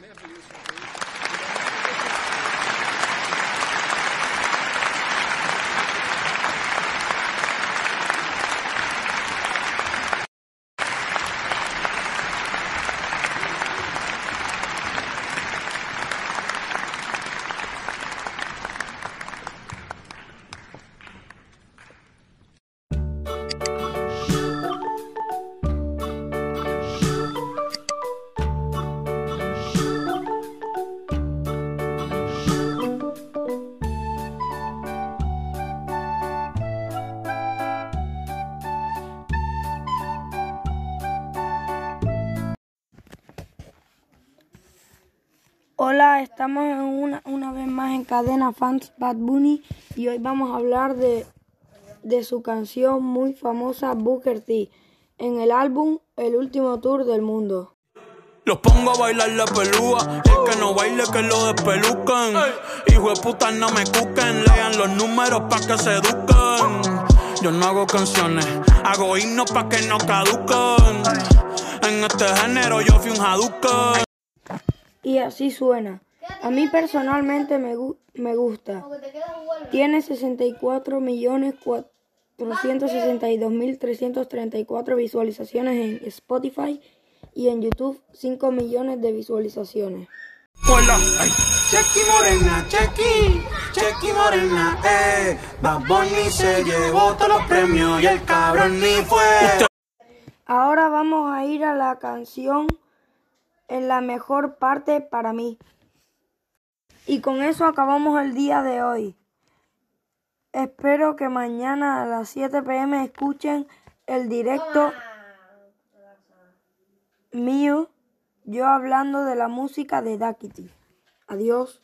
Mehr Begrüßung. Hola, estamos una, una, vez más en Cadena Fans Bad Bunny y hoy vamos a hablar de, de su canción muy famosa Booker T en el álbum El último tour del mundo. Los pongo a bailar la pelúa, el que no baile que lo despelucan. Hijo de puta no me cuquen, lean los números pa' que se eduquen. Yo no hago canciones, hago himnos pa' que no caduquen. En este género yo fui un jaduca. Y así suena. A mí personalmente me, me gusta. Tiene 64 millones 462.334 visualizaciones en Spotify y en YouTube 5 millones de visualizaciones. Hola, Chequi Morena, Chequi, Chequi Morena, eh. Bad Bunny se llevó todos los premios y el cabrón ni fue. Ahora vamos a ir a la canción en la mejor parte para mí. Y con eso acabamos el día de hoy. Espero que mañana a las 7 pm escuchen el directo mío, yo hablando de la música de Dakiti. Adiós.